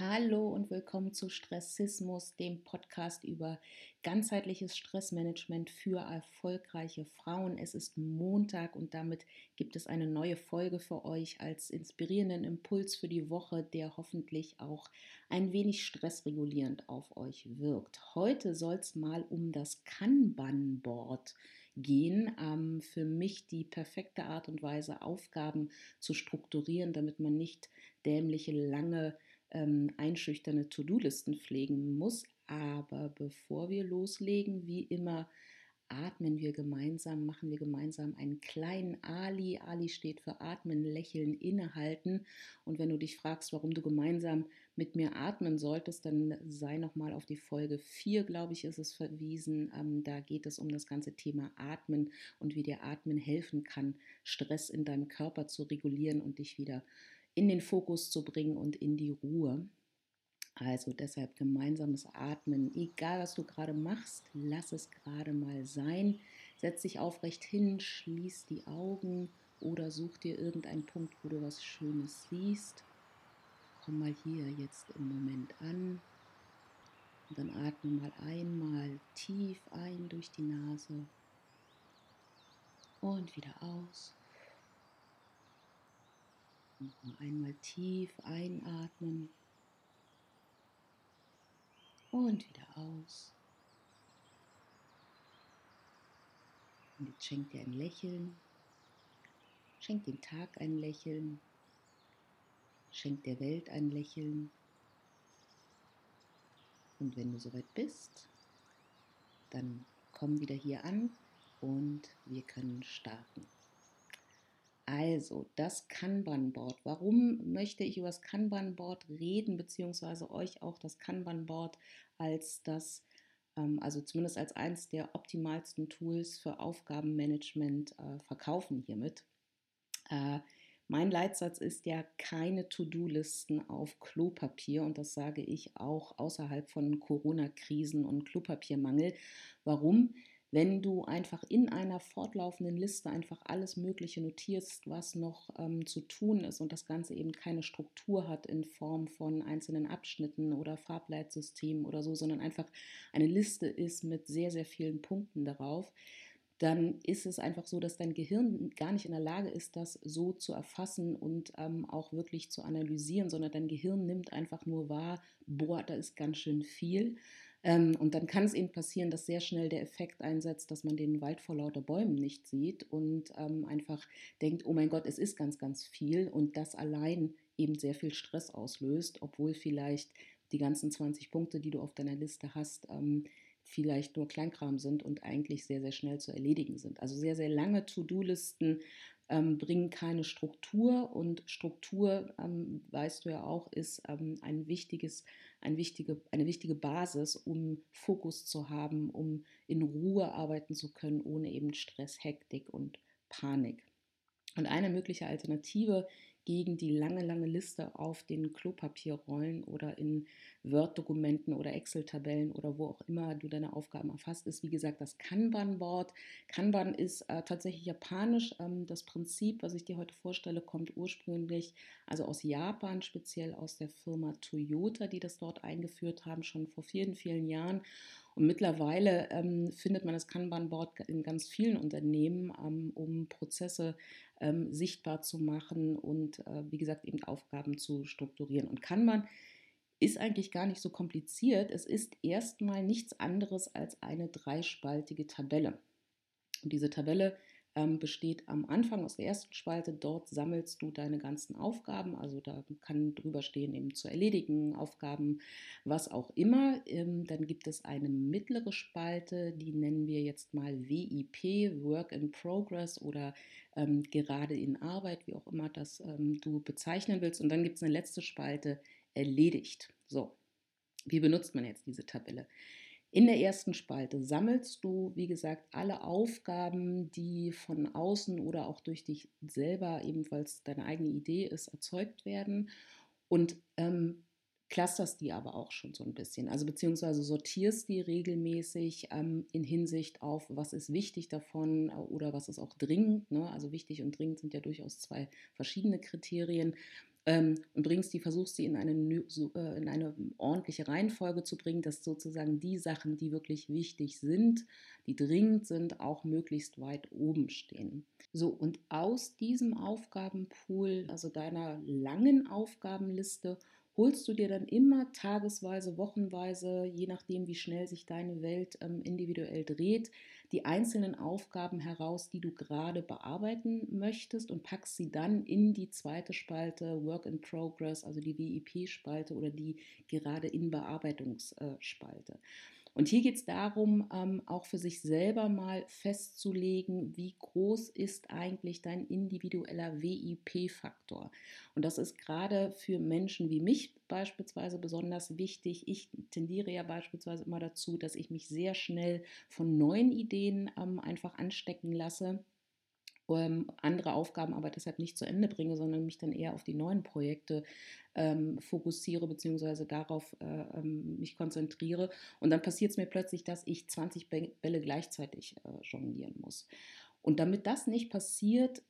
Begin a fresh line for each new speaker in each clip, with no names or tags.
Hallo und willkommen zu Stressismus, dem Podcast über ganzheitliches Stressmanagement für erfolgreiche Frauen. Es ist Montag und damit gibt es eine neue Folge für euch als inspirierenden Impuls für die Woche, der hoffentlich auch ein wenig stressregulierend auf euch wirkt. Heute soll es mal um das Kanban-Board gehen. Ähm, für mich die perfekte Art und Weise, Aufgaben zu strukturieren, damit man nicht dämliche, lange ähm, einschüchternde To-Do-Listen pflegen muss. Aber bevor wir loslegen, wie immer, atmen wir gemeinsam, machen wir gemeinsam einen kleinen Ali. Ali steht für Atmen, Lächeln, Innehalten. Und wenn du dich fragst, warum du gemeinsam mit mir atmen solltest, dann sei nochmal auf die Folge 4, glaube ich, ist es verwiesen. Ähm, da geht es um das ganze Thema Atmen und wie dir Atmen helfen kann, Stress in deinem Körper zu regulieren und dich wieder in den Fokus zu bringen und in die Ruhe. Also deshalb gemeinsames Atmen, egal was du gerade machst, lass es gerade mal sein. Setz dich aufrecht hin, schließ die Augen oder such dir irgendeinen Punkt, wo du was Schönes siehst. Komm mal hier jetzt im Moment an. Und dann atme mal einmal tief ein durch die Nase und wieder aus. Noch einmal tief einatmen und wieder aus. Und jetzt schenk dir ein Lächeln. Schenk dem Tag ein Lächeln. Schenk der Welt ein Lächeln. Und wenn du soweit bist, dann komm wieder hier an und wir können starten. Also, das Kanban-Board. Warum möchte ich über das Kanban-Board reden, beziehungsweise euch auch das Kanban-Board als das, ähm, also zumindest als eines der optimalsten Tools für Aufgabenmanagement äh, verkaufen hiermit? Äh, mein Leitsatz ist ja keine To-Do-Listen auf Klopapier und das sage ich auch außerhalb von Corona-Krisen und Klopapiermangel. Warum? Wenn du einfach in einer fortlaufenden Liste einfach alles Mögliche notierst, was noch ähm, zu tun ist und das Ganze eben keine Struktur hat in Form von einzelnen Abschnitten oder Farbleitsystemen oder so, sondern einfach eine Liste ist mit sehr, sehr vielen Punkten darauf, dann ist es einfach so, dass dein Gehirn gar nicht in der Lage ist, das so zu erfassen und ähm, auch wirklich zu analysieren, sondern dein Gehirn nimmt einfach nur wahr, boah, da ist ganz schön viel. Ähm, und dann kann es eben passieren, dass sehr schnell der Effekt einsetzt, dass man den Wald vor lauter Bäumen nicht sieht und ähm, einfach denkt, oh mein Gott, es ist ganz, ganz viel und das allein eben sehr viel Stress auslöst, obwohl vielleicht die ganzen 20 Punkte, die du auf deiner Liste hast, ähm, vielleicht nur Kleinkram sind und eigentlich sehr, sehr schnell zu erledigen sind. Also sehr, sehr lange To-Do-Listen ähm, bringen keine Struktur und Struktur, ähm, weißt du ja auch, ist ähm, ein wichtiges, ein wichtige, eine wichtige Basis, um Fokus zu haben, um in Ruhe arbeiten zu können, ohne eben Stress, Hektik und Panik. Und eine mögliche Alternative gegen die lange, lange Liste auf den Klopapierrollen oder in Word-Dokumenten oder Excel-Tabellen oder wo auch immer du deine Aufgaben erfasst, ist wie gesagt das Kanban-Board. Kanban ist äh, tatsächlich japanisch. Ähm, das Prinzip, was ich dir heute vorstelle, kommt ursprünglich also aus Japan, speziell aus der Firma Toyota, die das dort eingeführt haben, schon vor vielen, vielen Jahren. Und mittlerweile ähm, findet man das Kanban-Board in ganz vielen Unternehmen, ähm, um Prozesse ähm, sichtbar zu machen und äh, wie gesagt eben Aufgaben zu strukturieren. Und Kanban ist eigentlich gar nicht so kompliziert. Es ist erstmal nichts anderes als eine dreispaltige Tabelle. Und diese Tabelle ähm, besteht am Anfang aus der ersten Spalte. Dort sammelst du deine ganzen Aufgaben. Also da kann drüber stehen eben zu erledigen, Aufgaben, was auch immer. Ähm, dann gibt es eine mittlere Spalte, die nennen wir jetzt mal WIP, Work in Progress oder ähm, gerade in Arbeit, wie auch immer das ähm, du bezeichnen willst. Und dann gibt es eine letzte Spalte, erledigt. So, wie benutzt man jetzt diese Tabelle? In der ersten Spalte sammelst du, wie gesagt, alle Aufgaben, die von außen oder auch durch dich selber, ebenfalls deine eigene Idee ist, erzeugt werden und ähm, clusterst die aber auch schon so ein bisschen. Also beziehungsweise sortierst die regelmäßig ähm, in Hinsicht auf, was ist wichtig davon oder was ist auch dringend. Ne? Also wichtig und dringend sind ja durchaus zwei verschiedene Kriterien. Ähm, und bringst die, versuchst sie in eine, äh, in eine ordentliche Reihenfolge zu bringen, dass sozusagen die Sachen, die wirklich wichtig sind, die dringend sind, auch möglichst weit oben stehen. So, und aus diesem Aufgabenpool, also deiner langen Aufgabenliste, holst du dir dann immer tagesweise, wochenweise, je nachdem, wie schnell sich deine Welt ähm, individuell dreht, die einzelnen Aufgaben heraus, die du gerade bearbeiten möchtest und packst sie dann in die zweite Spalte Work in Progress, also die WIP-Spalte oder die gerade in Bearbeitungsspalte. Und hier geht es darum, ähm, auch für sich selber mal festzulegen, wie groß ist eigentlich dein individueller WIP-Faktor. Und das ist gerade für Menschen wie mich beispielsweise besonders wichtig. Ich tendiere ja beispielsweise immer dazu, dass ich mich sehr schnell von neuen Ideen ähm, einfach anstecken lasse ähm, andere Aufgaben aber deshalb nicht zu Ende bringe, sondern mich dann eher auf die neuen Projekte ähm, fokussiere bzw. darauf äh, ähm, mich konzentriere. Und dann passiert es mir plötzlich, dass ich 20 Bälle gleichzeitig äh, jonglieren muss. Und damit das nicht passiert,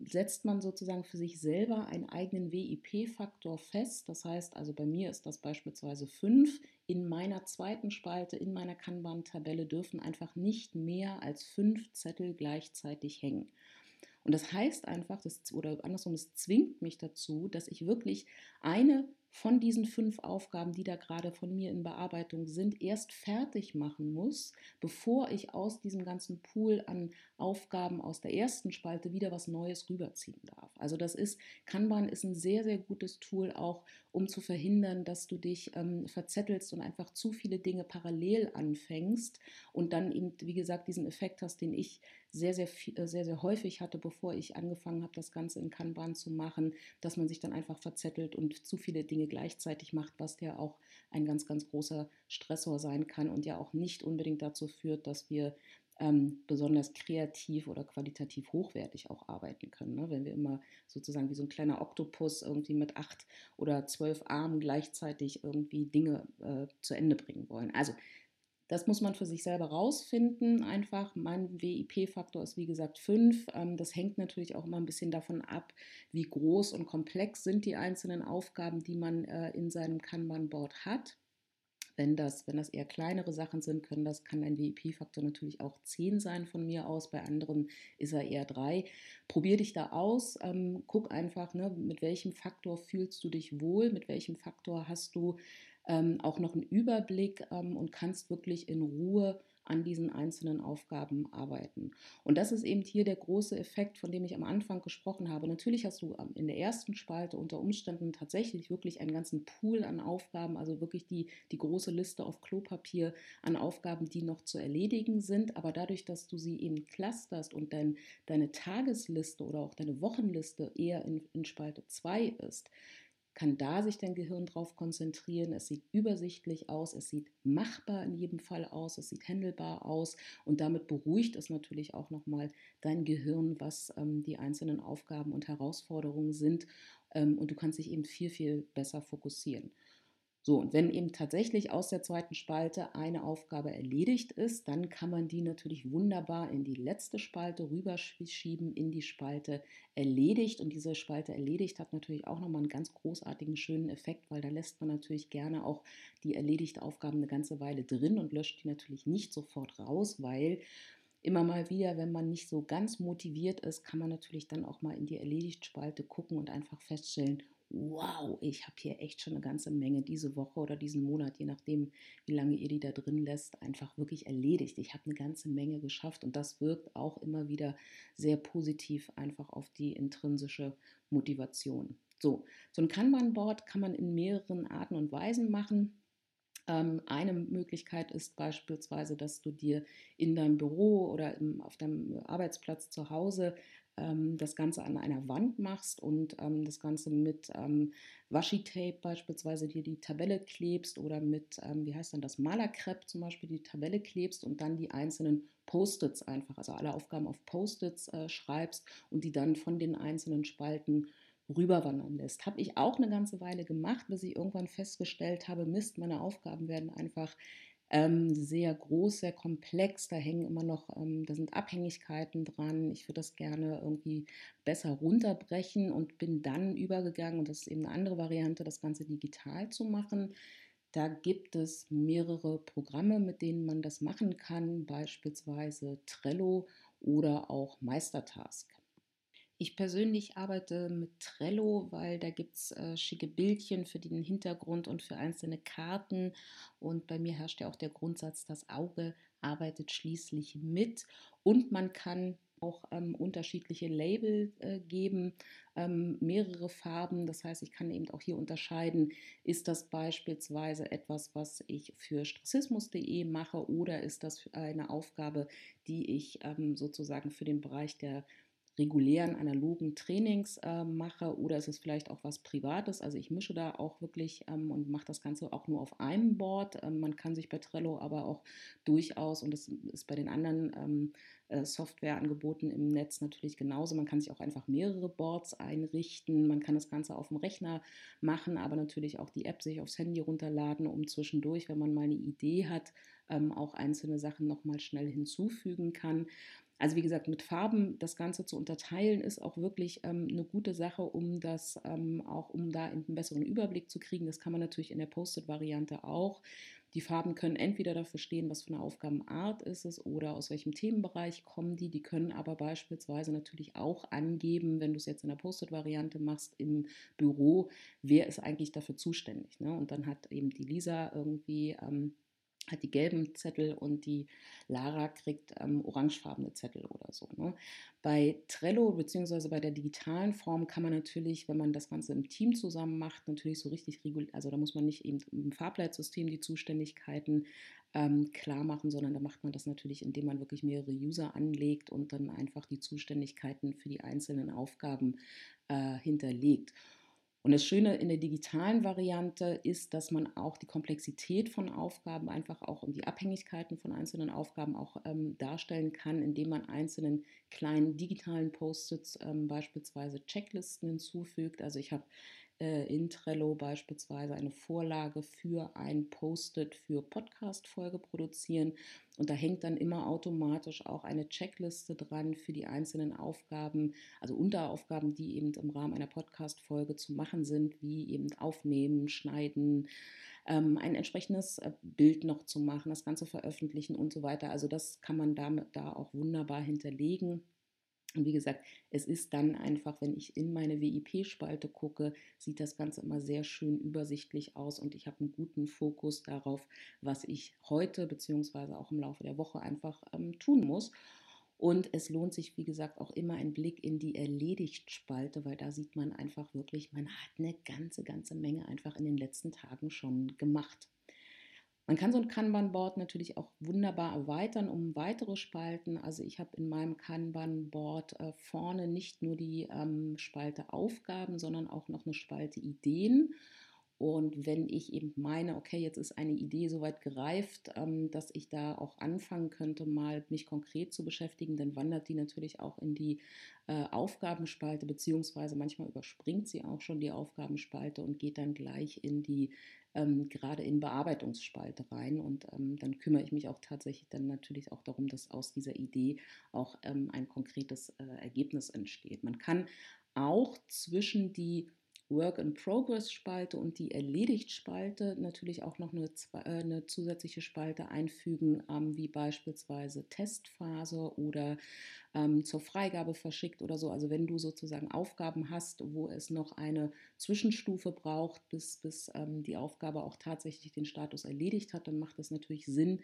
setzt man sozusagen für sich selber einen eigenen WIP-Faktor fest. Das heißt also, bei mir ist das beispielsweise 5. In meiner zweiten Spalte, in meiner Kanban-Tabelle dürfen einfach nicht mehr als fünf Zettel gleichzeitig hängen. Und das heißt einfach, das, oder andersrum, es zwingt mich dazu, dass ich wirklich eine von diesen fünf Aufgaben, die da gerade von mir in Bearbeitung sind, erst fertig machen muss, bevor ich aus diesem ganzen Pool an Aufgaben aus der ersten Spalte wieder was Neues rüberziehen darf. Also das ist, Kanban ist ein sehr, sehr gutes Tool auch, um zu verhindern, dass du dich ähm, verzettelst und einfach zu viele Dinge parallel anfängst und dann eben, wie gesagt, diesen Effekt hast, den ich sehr, sehr, äh, sehr, sehr häufig hatte, bevor ich angefangen habe, das Ganze in Kanban zu machen, dass man sich dann einfach verzettelt und zu viele Dinge gleichzeitig macht, was ja auch ein ganz, ganz großer Stressor sein kann und ja auch nicht unbedingt dazu führt, dass wir ähm, besonders kreativ oder qualitativ hochwertig auch arbeiten können. Ne? Wenn wir immer sozusagen wie so ein kleiner Oktopus irgendwie mit acht oder zwölf Armen gleichzeitig irgendwie Dinge äh, zu Ende bringen wollen. Also das muss man für sich selber rausfinden. Einfach, mein WIP-Faktor ist wie gesagt 5. Ähm, das hängt natürlich auch immer ein bisschen davon ab, wie groß und komplex sind die einzelnen Aufgaben, die man äh, in seinem Kanban-Board hat. Wenn das, wenn das eher kleinere Sachen sind, können das, kann ein WIP-Faktor natürlich auch 10 sein von mir aus. Bei anderen ist er eher 3. Probier dich da aus. Ähm, guck einfach, ne, mit welchem Faktor fühlst du dich wohl, mit welchem Faktor hast du ähm, auch noch einen Überblick ähm, und kannst wirklich in Ruhe an diesen einzelnen Aufgaben arbeiten. Und das ist eben hier der große Effekt, von dem ich am Anfang gesprochen habe. Natürlich hast du ähm, in der ersten Spalte unter Umständen tatsächlich wirklich einen ganzen Pool an Aufgaben, also wirklich die, die große Liste auf Klopapier an Aufgaben, die noch zu erledigen sind. Aber dadurch, dass du sie eben clusterst und dein, deine Tagesliste oder auch deine Wochenliste eher in, in Spalte 2 ist, kann da sich dein Gehirn drauf konzentrieren. Es sieht übersichtlich aus, es sieht machbar in jedem Fall aus, es sieht handelbar aus und damit beruhigt es natürlich auch nochmal dein Gehirn, was ähm, die einzelnen Aufgaben und Herausforderungen sind ähm, und du kannst dich eben viel, viel besser fokussieren. So, und wenn eben tatsächlich aus der zweiten Spalte eine Aufgabe erledigt ist, dann kann man die natürlich wunderbar in die letzte Spalte rüberschieben, in die Spalte erledigt. Und diese Spalte erledigt hat natürlich auch nochmal einen ganz großartigen, schönen Effekt, weil da lässt man natürlich gerne auch die erledigte Aufgabe eine ganze Weile drin und löscht die natürlich nicht sofort raus, weil immer mal wieder, wenn man nicht so ganz motiviert ist, kann man natürlich dann auch mal in die Erledigt-Spalte gucken und einfach feststellen, wow, ich habe hier echt schon eine ganze Menge diese Woche oder diesen Monat, je nachdem, wie lange ihr die da drin lässt, einfach wirklich erledigt. Ich habe eine ganze Menge geschafft und das wirkt auch immer wieder sehr positiv einfach auf die intrinsische Motivation. So, so ein Kanban-Board kann man in mehreren Arten und Weisen machen. Ähm, eine Möglichkeit ist beispielsweise, dass du dir in deinem Büro oder auf deinem Arbeitsplatz zu Hause das Ganze an einer Wand machst und ähm, das Ganze mit ähm, Washi-Tape beispielsweise dir die Tabelle klebst oder mit, ähm, wie heißt dann das, Malerkrepp zum Beispiel die Tabelle klebst und dann die einzelnen Post-its einfach, also alle Aufgaben auf Post-its äh, schreibst und die dann von den einzelnen Spalten rüberwandern lässt. Habe ich auch eine ganze Weile gemacht, bis ich irgendwann festgestellt habe, Mist, meine Aufgaben werden einfach ähm, sehr groß, sehr komplex. Da hängen immer noch, ähm, da sind Abhängigkeiten dran. Ich würde das gerne irgendwie besser runterbrechen und bin dann übergegangen, und das ist eben eine andere Variante, das Ganze digital zu machen. Da gibt es mehrere Programme, mit denen man das machen kann, beispielsweise Trello oder auch Meistertask. Ich persönlich arbeite mit Trello, weil da gibt es äh, schicke Bildchen für den Hintergrund und für einzelne Karten. Und bei mir herrscht ja auch der Grundsatz, das Auge arbeitet schließlich mit. Und man kann auch ähm, unterschiedliche Label äh, geben, ähm, mehrere Farben. Das heißt, ich kann eben auch hier unterscheiden, ist das beispielsweise etwas, was ich für stressismus.de mache oder ist das eine Aufgabe, die ich ähm, sozusagen für den Bereich der regulären analogen Trainings äh, mache oder ist es vielleicht auch was Privates. Also ich mische da auch wirklich ähm, und mache das Ganze auch nur auf einem Board. Ähm, man kann sich bei Trello aber auch durchaus, und das ist bei den anderen ähm, äh, Softwareangeboten im Netz natürlich genauso, man kann sich auch einfach mehrere Boards einrichten. Man kann das Ganze auf dem Rechner machen, aber natürlich auch die App sich aufs Handy runterladen, um zwischendurch, wenn man mal eine Idee hat, ähm, auch einzelne Sachen nochmal schnell hinzufügen kann. Also wie gesagt, mit Farben das Ganze zu unterteilen, ist auch wirklich ähm, eine gute Sache, um das ähm, auch, um da einen besseren Überblick zu kriegen. Das kann man natürlich in der Post-it-Variante auch. Die Farben können entweder dafür stehen, was für eine Aufgabenart ist es oder aus welchem Themenbereich kommen die. Die können aber beispielsweise natürlich auch angeben, wenn du es jetzt in der Post-it-Variante machst im Büro, wer ist eigentlich dafür zuständig. Ne? Und dann hat eben die Lisa irgendwie ähm, hat die gelben Zettel und die Lara kriegt ähm, orangefarbene Zettel oder so. Ne? Bei Trello bzw. bei der digitalen Form kann man natürlich, wenn man das Ganze im Team zusammen macht, natürlich so richtig regulieren. Also da muss man nicht eben im Farbleitsystem die Zuständigkeiten ähm, klar machen, sondern da macht man das natürlich, indem man wirklich mehrere User anlegt und dann einfach die Zuständigkeiten für die einzelnen Aufgaben äh, hinterlegt. Und das Schöne in der digitalen Variante ist, dass man auch die Komplexität von Aufgaben einfach auch und die Abhängigkeiten von einzelnen Aufgaben auch ähm, darstellen kann, indem man einzelnen kleinen digitalen Post-its ähm, beispielsweise Checklisten hinzufügt. Also ich habe äh, in Trello beispielsweise eine Vorlage für ein Post-it für Podcast-Folge produzieren. Und da hängt dann immer automatisch auch eine Checkliste dran für die einzelnen Aufgaben, also Unteraufgaben, die eben im Rahmen einer Podcast-Folge zu machen sind, wie eben aufnehmen, schneiden, ähm, ein entsprechendes äh, Bild noch zu machen, das Ganze veröffentlichen und so weiter. Also das kann man damit da auch wunderbar hinterlegen. Und wie gesagt, es ist dann einfach, wenn ich in meine WIP-Spalte gucke, sieht das Ganze immer sehr schön übersichtlich aus und ich habe einen guten Fokus darauf, was ich heute bzw. auch im Laufe der Woche einfach ähm, tun muss. Und es lohnt sich, wie gesagt, auch immer ein Blick in die Erledigt-Spalte, weil da sieht man einfach wirklich, man hat eine ganze, ganze Menge einfach in den letzten Tagen schon gemacht. Man kann so ein Kanban-Board natürlich auch wunderbar erweitern um weitere Spalten. Also ich habe in meinem Kanban-Board äh, vorne nicht nur die ähm, Spalte Aufgaben, sondern auch noch eine Spalte Ideen. Und wenn ich eben meine, okay, jetzt ist eine Idee soweit gereift, ähm, dass ich da auch anfangen könnte, mal mich konkret zu beschäftigen, dann wandert die natürlich auch in die äh, Aufgabenspalte, beziehungsweise manchmal überspringt sie auch schon die Aufgabenspalte und geht dann gleich in die ähm, gerade in Bearbeitungsspalte rein. Und ähm, dann kümmere ich mich auch tatsächlich dann natürlich auch darum, dass aus dieser Idee auch ähm, ein konkretes äh, Ergebnis entsteht. Man kann auch zwischen die Work-in-Progress-Spalte und die Erledigt-Spalte natürlich auch noch eine, äh, eine zusätzliche Spalte einfügen, ähm, wie beispielsweise Testphase oder ähm, zur Freigabe verschickt oder so. Also wenn du sozusagen Aufgaben hast, wo es noch eine Zwischenstufe braucht, bis, bis ähm, die Aufgabe auch tatsächlich den Status erledigt hat, dann macht es natürlich Sinn,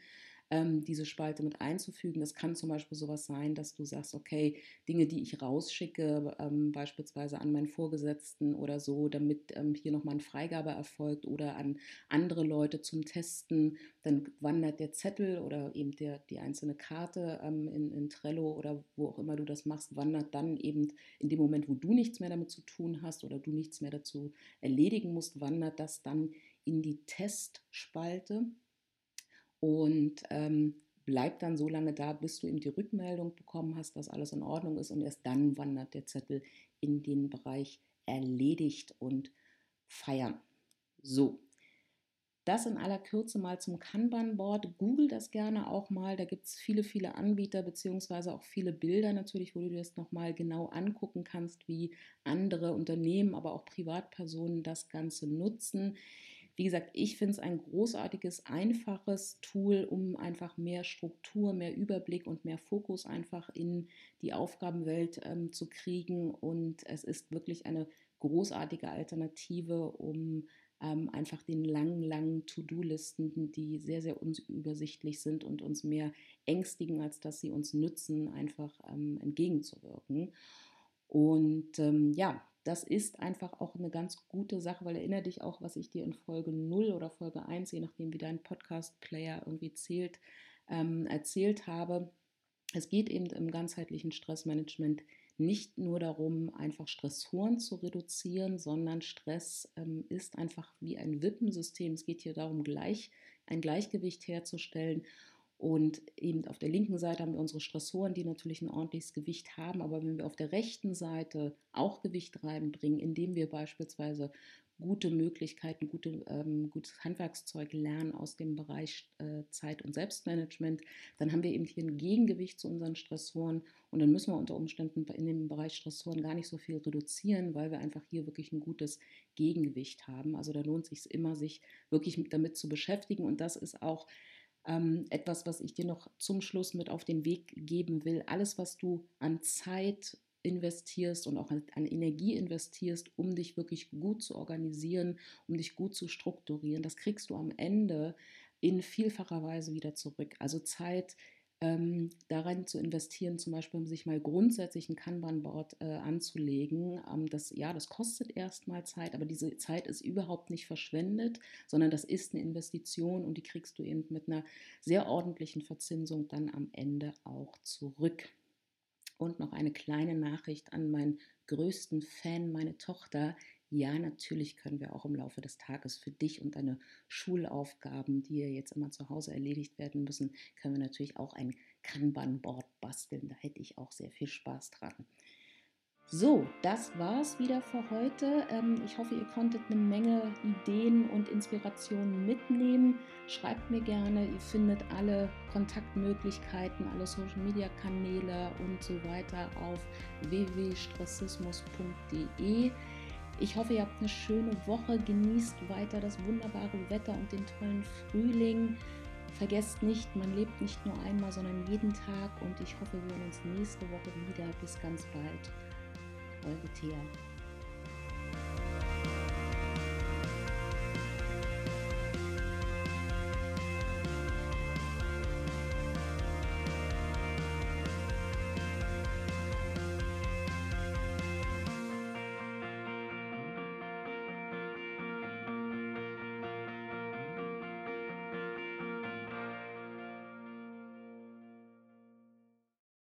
ähm, diese Spalte mit einzufügen. Das kann zum Beispiel sowas sein, dass du sagst, okay, Dinge, die ich rausschicke, ähm, beispielsweise an meinen Vorgesetzten oder so, damit ähm, hier nochmal eine Freigabe erfolgt oder an andere Leute zum Testen, dann wandert der Zettel oder eben der, die einzelne Karte ähm, in, in Trello oder wo auch immer du das machst, wandert dann eben in dem Moment, wo du nichts mehr damit zu tun hast oder du nichts mehr dazu erledigen musst, wandert das dann in die Testspalte und ähm, bleib dann so lange da, bis du eben die Rückmeldung bekommen hast, dass alles in Ordnung ist und erst dann wandert der Zettel in den Bereich erledigt und feiern. So, Das in aller Kürze mal zum Kanban-Board. Google das gerne auch mal. Da gibt es viele, viele Anbieter beziehungsweise auch viele Bilder natürlich, wo du dir das nochmal genau angucken kannst, wie andere Unternehmen, aber auch Privatpersonen das Ganze nutzen. Wie gesagt, ich finde es ein großartiges, einfaches Tool, um einfach mehr Struktur, mehr Überblick und mehr Fokus einfach in die Aufgabenwelt ähm, zu kriegen. Und es ist wirklich eine großartige Alternative, um ähm, einfach den langen, langen To-Do-Listen, die sehr, sehr unübersichtlich sind und uns mehr ängstigen, als dass sie uns nützen, einfach ähm, entgegenzuwirken. Und ähm, ja, das ist einfach auch eine ganz gute Sache, weil erinnere dich auch, was ich dir in Folge 0 oder Folge 1, je nachdem wie dein Podcast-Player irgendwie zählt, ähm, erzählt habe. Es geht eben im ganzheitlichen Stressmanagement nicht nur darum, einfach Stressoren zu reduzieren, sondern Stress ähm, ist einfach wie ein Wippensystem. Es geht hier darum, gleich ein Gleichgewicht herzustellen. Und eben auf der linken Seite haben wir unsere Stressoren, die natürlich ein ordentliches Gewicht haben. Aber wenn wir auf der rechten Seite auch Gewicht reinbringen, indem wir beispielsweise gute Möglichkeiten, gute, ähm, gutes Handwerkszeug lernen aus dem Bereich äh, Zeit- und Selbstmanagement, dann haben wir eben hier ein Gegengewicht zu unseren Stressoren und dann müssen wir unter Umständen in dem Bereich Stressoren gar nicht so viel reduzieren, weil wir einfach hier wirklich ein gutes Gegengewicht haben. Also da lohnt es sich immer, sich wirklich damit zu beschäftigen und das ist auch ähm, etwas, was ich dir noch zum Schluss mit auf den Weg geben will. Alles, was du an Zeit investierst und auch an, Energie investierst, um dich wirklich gut zu organisieren, um dich gut zu strukturieren, das kriegst du am Ende in vielfacher Weise wieder zurück. Also Zeit ähm, daran zu investieren, zum Beispiel um sich mal grundsätzlich ein Kanban-Board äh, anzulegen. Ähm, das, ja, das kostet erstmal Zeit, aber diese Zeit ist überhaupt nicht verschwendet, sondern das ist eine Investition und die kriegst du eben mit einer sehr ordentlichen Verzinsung dann am Ende auch zurück. Und noch eine kleine Nachricht an meinen größten Fan, meine Tochter. Ja, natürlich können wir auch im Laufe des Tages für dich und deine Schulaufgaben, die ja jetzt immer zu Hause erledigt werden müssen, können wir natürlich auch ein Kanban-Board basteln. Da hätte ich auch sehr viel Spaß dran. So, das war's wieder für heute. Ähm, ich hoffe, ihr konntet eine Menge Ideen und Inspirationen mitnehmen. Schreibt mir gerne, ihr findet alle Kontaktmöglichkeiten, alle Social Media Kanäle und so weiter auf www.stressismus.de. Ich hoffe, ihr habt eine schöne Woche, genießt weiter das wunderbare Wetter und den tollen Frühling. Vergesst nicht, man lebt nicht nur einmal, sondern jeden Tag und ich hoffe, wir sehen uns nächste Woche wieder. Bis ganz bald eure Thea.